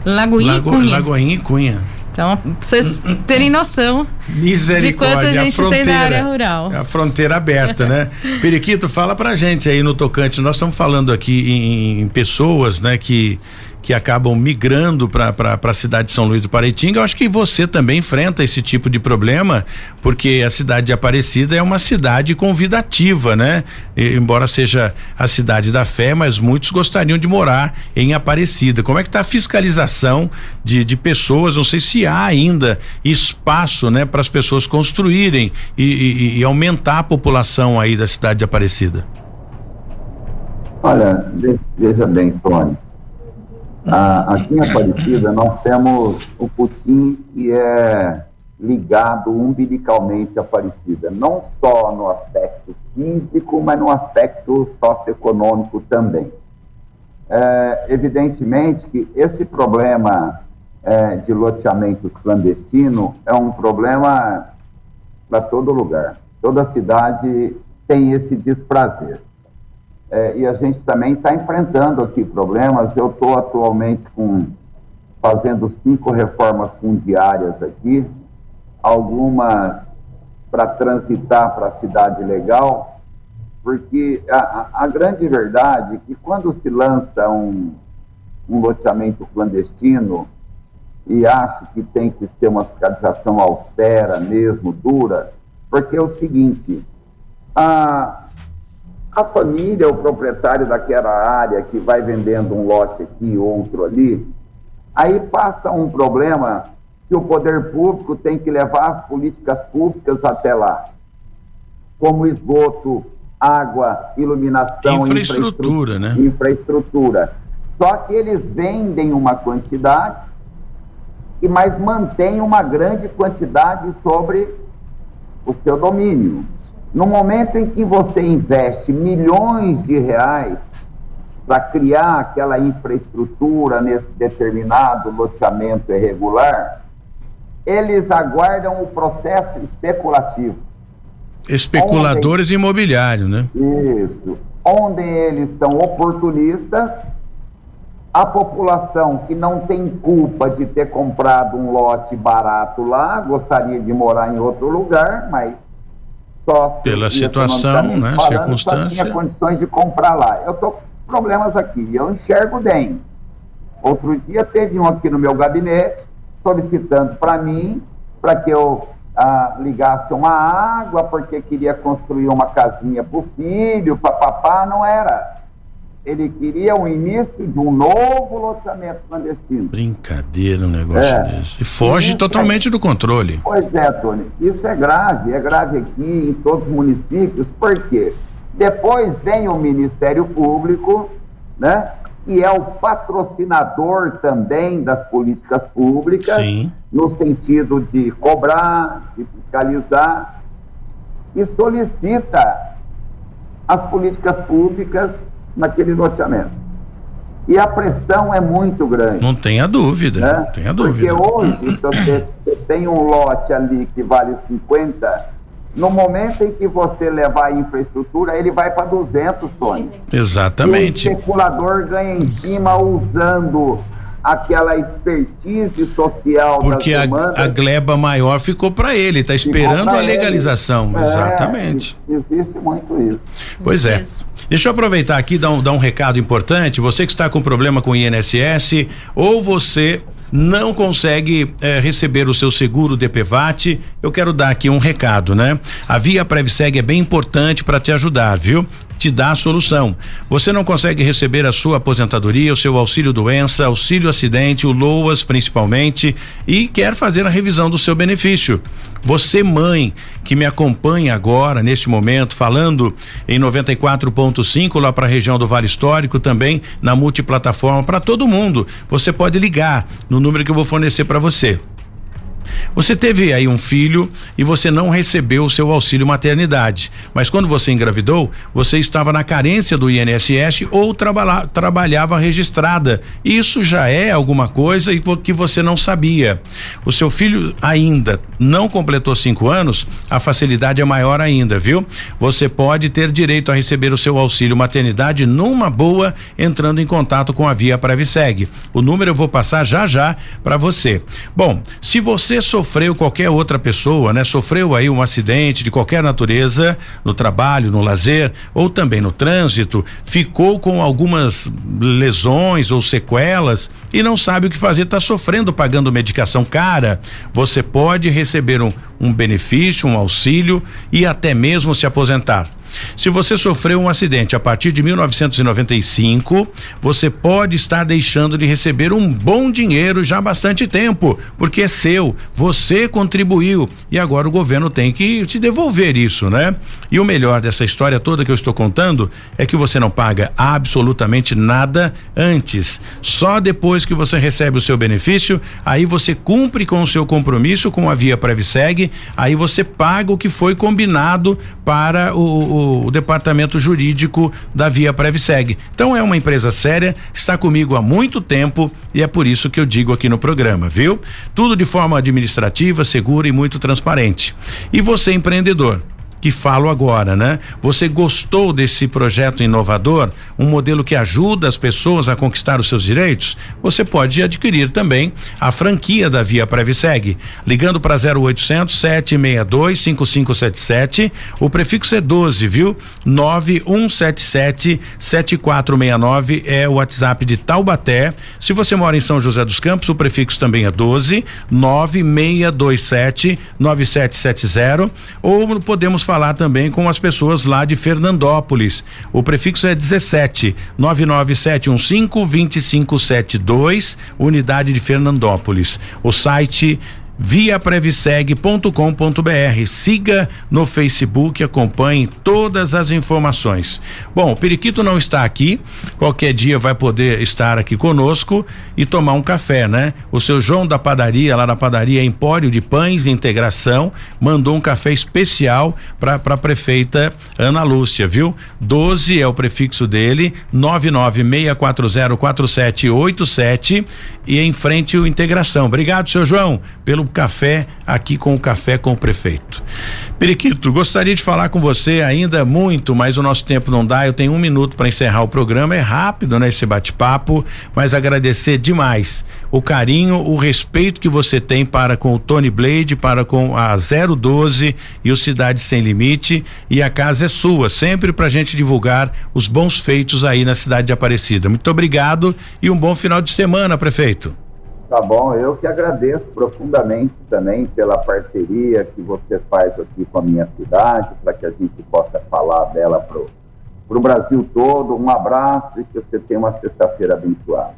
Lagoinha Lago, e Cunha. Lagoinha e Cunha. Então, pra vocês terem noção de quanto a gente a tem na área rural. A fronteira aberta, né? Periquito, fala pra gente aí no tocante. Nós estamos falando aqui em, em pessoas, né, que que acabam migrando para a cidade de São Luís do Paraitinga. Eu acho que você também enfrenta esse tipo de problema, porque a cidade de Aparecida é uma cidade convidativa, né? E, embora seja a cidade da fé, mas muitos gostariam de morar em Aparecida. Como é que está a fiscalização de, de pessoas? Não sei se há ainda espaço, né, para as pessoas construírem e, e, e aumentar a população aí da cidade de Aparecida. Olha, veja bem, Tony. Ah, aqui em Aparecida, nós temos o Putin, que é ligado umbilicalmente à Aparecida, não só no aspecto físico, mas no aspecto socioeconômico também. É, evidentemente que esse problema é, de loteamentos clandestino é um problema para todo lugar. Toda cidade tem esse desprazer é, e a gente também está enfrentando aqui problemas. Eu estou atualmente com fazendo cinco reformas fundiárias aqui, algumas para transitar para a cidade legal, porque a, a, grande verdade é que quando se lança um, um loteamento clandestino e acha que tem que ser uma fiscalização austera mesmo, dura, porque é o seguinte, a, a família, o proprietário daquela área que vai vendendo um lote aqui, outro ali, aí passa um problema que o poder público tem que levar as políticas públicas até lá, como esgoto, água, iluminação, infraestrutura, infraestrutura, né? Infraestrutura. Só que eles vendem uma quantidade e mais mantêm uma grande quantidade sobre o seu domínio. No momento em que você investe milhões de reais para criar aquela infraestrutura nesse determinado loteamento irregular, eles aguardam o processo especulativo. Especuladores onde, imobiliários, né? Isso. Onde eles são oportunistas, a população que não tem culpa de ter comprado um lote barato lá, gostaria de morar em outro lugar, mas sócio. Pela situação, né? Circunstância. tinha condições de comprar lá. Eu estou com problemas aqui, eu enxergo bem. Outro dia teve um aqui no meu gabinete solicitando para mim para que eu ah, ligasse uma água porque queria construir uma casinha para o filho, papapá, não era ele queria o início de um novo loteamento clandestino. Brincadeira um negócio é. desse. E foge isso totalmente é... do controle. Pois é, Tony. Isso é grave. É grave aqui em todos os municípios. Por quê? Depois vem o Ministério Público, né? E é o patrocinador também das políticas públicas, Sim. no sentido de cobrar, de fiscalizar, e solicita as políticas públicas naquele loteamento. E a pressão é muito grande. Não tenha dúvida, né? não tenha dúvida. Porque hoje, se você, você tem um lote ali que vale 50, no momento em que você levar a infraestrutura, ele vai para 200, Tony. Exatamente. E o especulador ganha em cima usando aquela expertise social Porque a, a, gleba maior ficou para ele, está esperando a legalização. É, Exatamente. Existe muito isso. Pois é. Deixa eu aproveitar aqui e dar um, dar um recado importante. Você que está com problema com o INSS ou você não consegue eh, receber o seu seguro DPVAT, eu quero dar aqui um recado, né? A Via Previseg é bem importante para te ajudar, viu? Te dá a solução. Você não consegue receber a sua aposentadoria, o seu auxílio doença, auxílio acidente, o LOAS principalmente e quer fazer a revisão do seu benefício. Você mãe que me acompanha agora neste momento falando em 94.5 lá para a região do Vale Histórico também na multiplataforma para todo mundo. Você pode ligar no número que eu vou fornecer para você. Você teve aí um filho e você não recebeu o seu auxílio maternidade, mas quando você engravidou, você estava na carência do INSS ou trabalha, trabalhava registrada. Isso já é alguma coisa que você não sabia. O seu filho ainda não completou cinco anos, a facilidade é maior ainda, viu? Você pode ter direito a receber o seu auxílio maternidade numa boa, entrando em contato com a Via Previseg. O número eu vou passar já já para você. Bom, se você sofreu qualquer outra pessoa, né? Sofreu aí um acidente de qualquer natureza, no trabalho, no lazer ou também no trânsito, ficou com algumas lesões ou sequelas e não sabe o que fazer, está sofrendo pagando medicação cara, você pode receber um, um benefício, um auxílio e até mesmo se aposentar. Se você sofreu um acidente a partir de 1995, você pode estar deixando de receber um bom dinheiro já há bastante tempo, porque é seu, você contribuiu e agora o governo tem que te devolver isso, né? E o melhor dessa história toda que eu estou contando é que você não paga absolutamente nada antes. Só depois que você recebe o seu benefício, aí você cumpre com o seu compromisso com a Via Previseg, aí você paga o que foi combinado para o, o o, departamento jurídico da Via Previseg. Então é uma empresa séria, está comigo há muito tempo e é por isso que eu digo aqui no programa, viu? Tudo de forma administrativa, segura e muito transparente. E você empreendedor, que falo agora, né? Você gostou desse projeto inovador, um modelo que ajuda as pessoas a conquistar os seus direitos? Você pode adquirir também a franquia da Via Previseg, ligando para 0800 762 5577, o prefixo é 12, viu? 9177 7469 é o WhatsApp de Taubaté. Se você mora em São José dos Campos, o prefixo também é 12 9627 9770 ou podemos falar falar também com as pessoas lá de Fernandópolis. O prefixo é 17 99715 2572, unidade de Fernandópolis. O site viapreviseg.com.br. Siga no Facebook, acompanhe todas as informações. Bom, o Periquito não está aqui, qualquer dia vai poder estar aqui conosco e tomar um café, né? O seu João da padaria, lá na padaria Empório de Pães Integração, mandou um café especial para a prefeita Ana Lúcia, viu? 12 é o prefixo dele, 996404787 e em frente o Integração. Obrigado, seu João, pelo café aqui com o Café com o Prefeito. Periquito, gostaria de falar com você ainda muito, mas o nosso tempo não dá. Eu tenho um minuto para encerrar o programa. É rápido, né? Esse bate-papo, mas agradecer demais o carinho, o respeito que você tem para com o Tony Blade, para com a 012 e o Cidade Sem Limite. E a casa é sua, sempre para a gente divulgar os bons feitos aí na cidade de Aparecida. Muito obrigado e um bom final de semana, prefeito. Tá bom, eu que agradeço profundamente também pela parceria que você faz aqui com a minha cidade, para que a gente possa falar dela para o Brasil todo. Um abraço e que você tenha uma sexta-feira abençoada.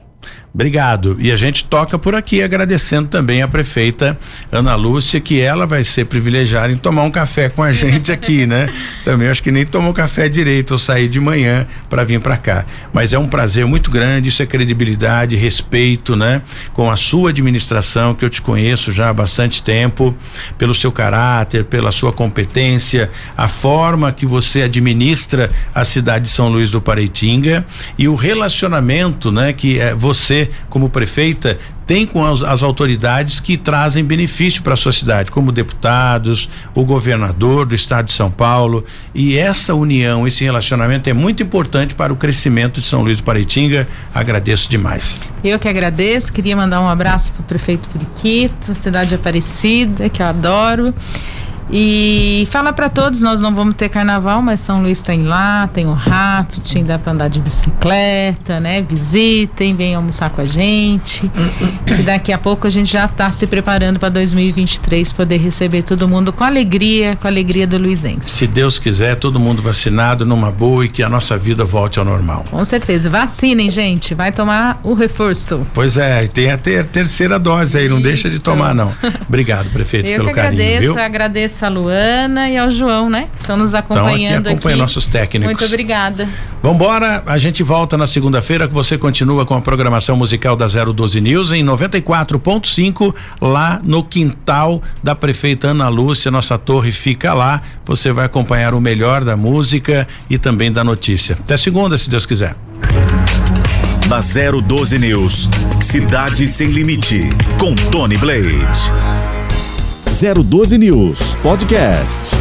Obrigado. E a gente toca por aqui agradecendo também a prefeita Ana Lúcia, que ela vai ser privilegiada em tomar um café com a gente aqui, né? Também acho que nem tomou café direito ou sair de manhã para vir para cá. Mas é um prazer muito grande, isso é credibilidade, respeito, né? Com a sua administração, que eu te conheço já há bastante tempo, pelo seu caráter, pela sua competência, a forma que você administra a cidade de São Luís do Pareitinga e o relacionamento, né? Que é você como prefeita, tem com as, as autoridades que trazem benefício para a sua cidade, como deputados, o governador do estado de São Paulo. E essa união, esse relacionamento é muito importante para o crescimento de São Luís do Paraitinga. Agradeço demais. Eu que agradeço, queria mandar um abraço para o prefeito Periquito, cidade Aparecida, que eu adoro. E fala para todos, nós não vamos ter carnaval, mas São Luís tem lá, tem o rafting, dá para andar de bicicleta, né? Visitem, venham almoçar com a gente. e daqui a pouco a gente já está se preparando para 2023 poder receber todo mundo com alegria, com a alegria do Luizense. Se Deus quiser, todo mundo vacinado numa boa e que a nossa vida volte ao normal. Com certeza. Vacinem, gente. Vai tomar o reforço. Pois é, tem a ter, terceira dose aí, não Isso. deixa de tomar não. Obrigado, prefeito, Eu pelo que carinho, agradeço, viu? agradeço agradeço a Luana e ao João, né? Estão nos acompanhando então, aqui. Acompanha nossos técnicos. Muito obrigada. Vambora, a gente volta na segunda-feira que você continua com a programação musical da 012 News em 94.5 lá no quintal da prefeita Ana Lúcia, nossa torre fica lá. Você vai acompanhar o melhor da música e também da notícia. Até segunda, se Deus quiser. Da 012 News, Cidade Sem Limite, com Tony Blade. 012 News Podcast.